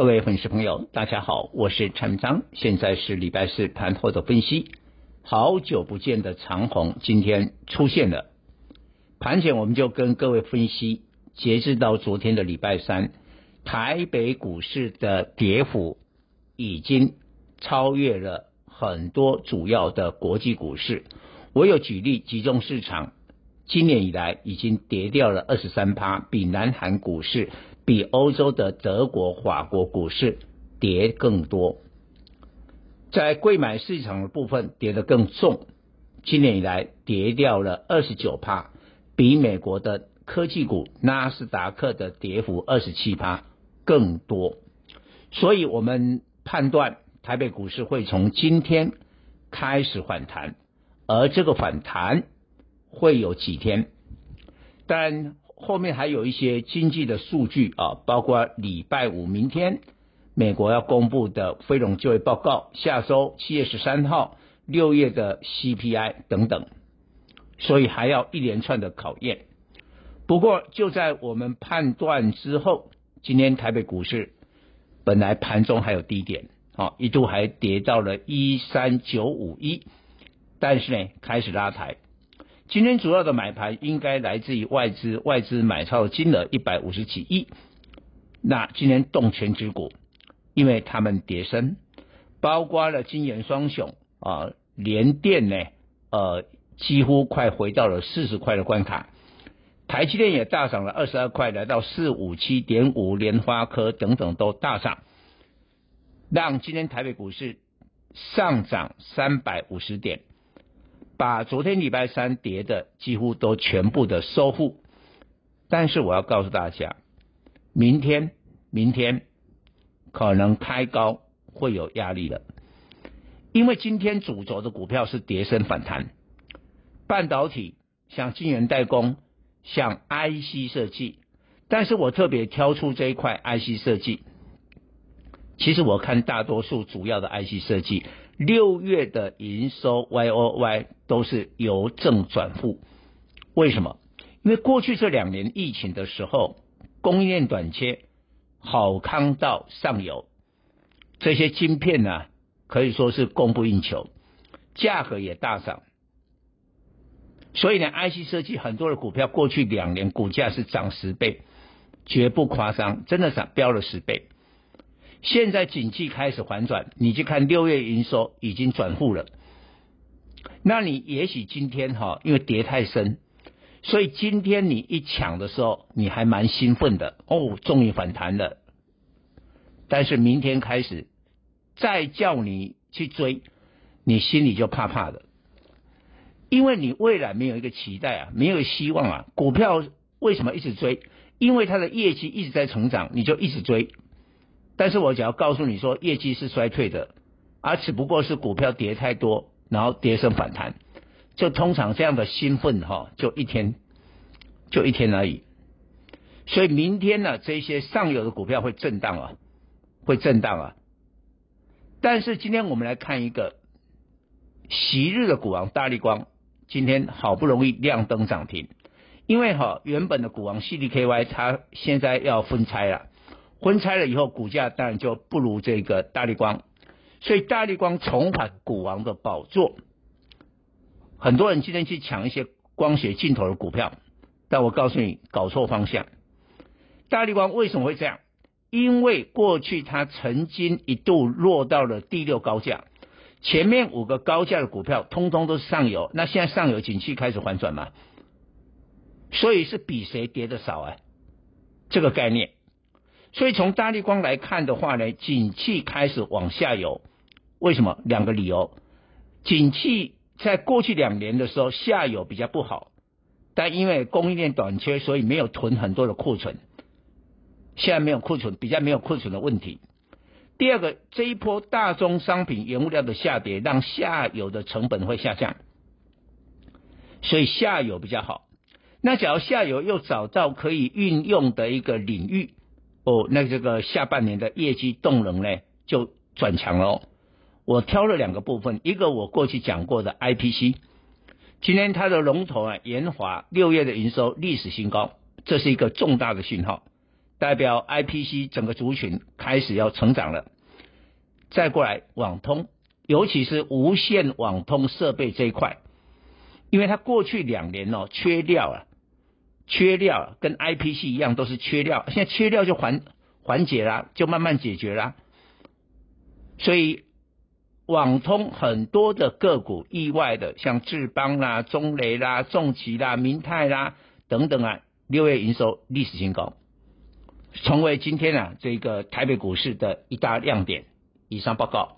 各位粉丝朋友，大家好，我是陈章，现在是礼拜四盘后的分析。好久不见的长虹今天出现了，盘前我们就跟各位分析，截至到昨天的礼拜三，台北股市的跌幅已经超越了很多主要的国际股市。我有举例，集中市场今年以来已经跌掉了二十三趴，比南韩股市。比欧洲的德国、法国股市跌更多，在贵买市场的部分跌得更重，今年以来跌掉了二十九趴，比美国的科技股纳斯达克的跌幅二十七趴更多，所以我们判断台北股市会从今天开始反弹，而这个反弹会有几天，但。后面还有一些经济的数据啊，包括礼拜五明天美国要公布的非农就业报告，下周七月十三号六月的 CPI 等等，所以还要一连串的考验。不过就在我们判断之后，今天台北股市本来盘中还有低点，啊，一度还跌到了一三九五一，但是呢开始拉抬。今天主要的买盘应该来自于外资，外资买超的金额一百五十几亿。那今天动权值股，因为他们跌升，包括了金圆双雄啊，联电呢，呃，几乎快回到了四十块的关卡。台积电也大涨了二十二块，来到四五七点五，联发科等等都大涨，让今天台北股市上涨三百五十点。把昨天礼拜三跌的几乎都全部的收复，但是我要告诉大家，明天明天可能开高会有压力了，因为今天主轴的股票是跌升反弹，半导体像晶圆代工，像 IC 设计，但是我特别挑出这一块 IC 设计，其实我看大多数主要的 IC 设计。六月的营收 Y O Y 都是由正转负，为什么？因为过去这两年疫情的时候，供应链短缺，好康到上游，这些晶片呢、可以说是供不应求，价格也大涨，所以呢，IC 设计很多的股票过去两年股价是涨十倍，绝不夸张，真的涨飙了十倍。现在景气开始反转，你去看六月营收已经转负了。那你也许今天哈，因为跌太深，所以今天你一抢的时候，你还蛮兴奋的哦，终于反弹了。但是明天开始再叫你去追，你心里就怕怕的，因为你未来没有一个期待啊，没有希望啊。股票为什么一直追？因为它的业绩一直在成长，你就一直追。但是我只要告诉你说，业绩是衰退的，而只不过是股票跌太多，然后跌升反弹，就通常这样的兴奋哈，就一天，就一天而已。所以明天呢，这些上游的股票会震荡啊，会震荡啊。但是今天我们来看一个昔日的股王大立光，今天好不容易亮灯涨停，因为哈原本的股王 CDKY 它现在要分拆了。分拆了以后，股价当然就不如这个大立光，所以大立光重返股王的宝座。很多人今天去抢一些光学镜头的股票，但我告诉你，搞错方向。大立光为什么会这样？因为过去它曾经一度落到了第六高价，前面五个高价的股票通通都是上游，那现在上游景气开始反转嘛，所以是比谁跌的少啊？这个概念。所以从大立光来看的话呢，景气开始往下游，为什么？两个理由，景气在过去两年的时候下游比较不好，但因为供应链短缺，所以没有囤很多的库存，现在没有库存，比较没有库存的问题。第二个，这一波大宗商品原物料的下跌，让下游的成本会下降，所以下游比较好。那假如下游又找到可以运用的一个领域。哦，那这个下半年的业绩动能呢，就转强了。我挑了两个部分，一个我过去讲过的 IPC，今天它的龙头啊，延华六月的营收历史新高，这是一个重大的讯号。代表 IPC 整个族群开始要成长了。再过来网通，尤其是无线网通设备这一块，因为它过去两年哦缺料啊，缺料跟 IPC 一样都是缺料，现在缺料就缓缓解了，就慢慢解决了，所以。网通很多的个股意外的，像智邦啦、中雷啦、重骑啦、明泰啦等等啊，六月营收历史新高，成为今天啊这个台北股市的一大亮点。以上报告。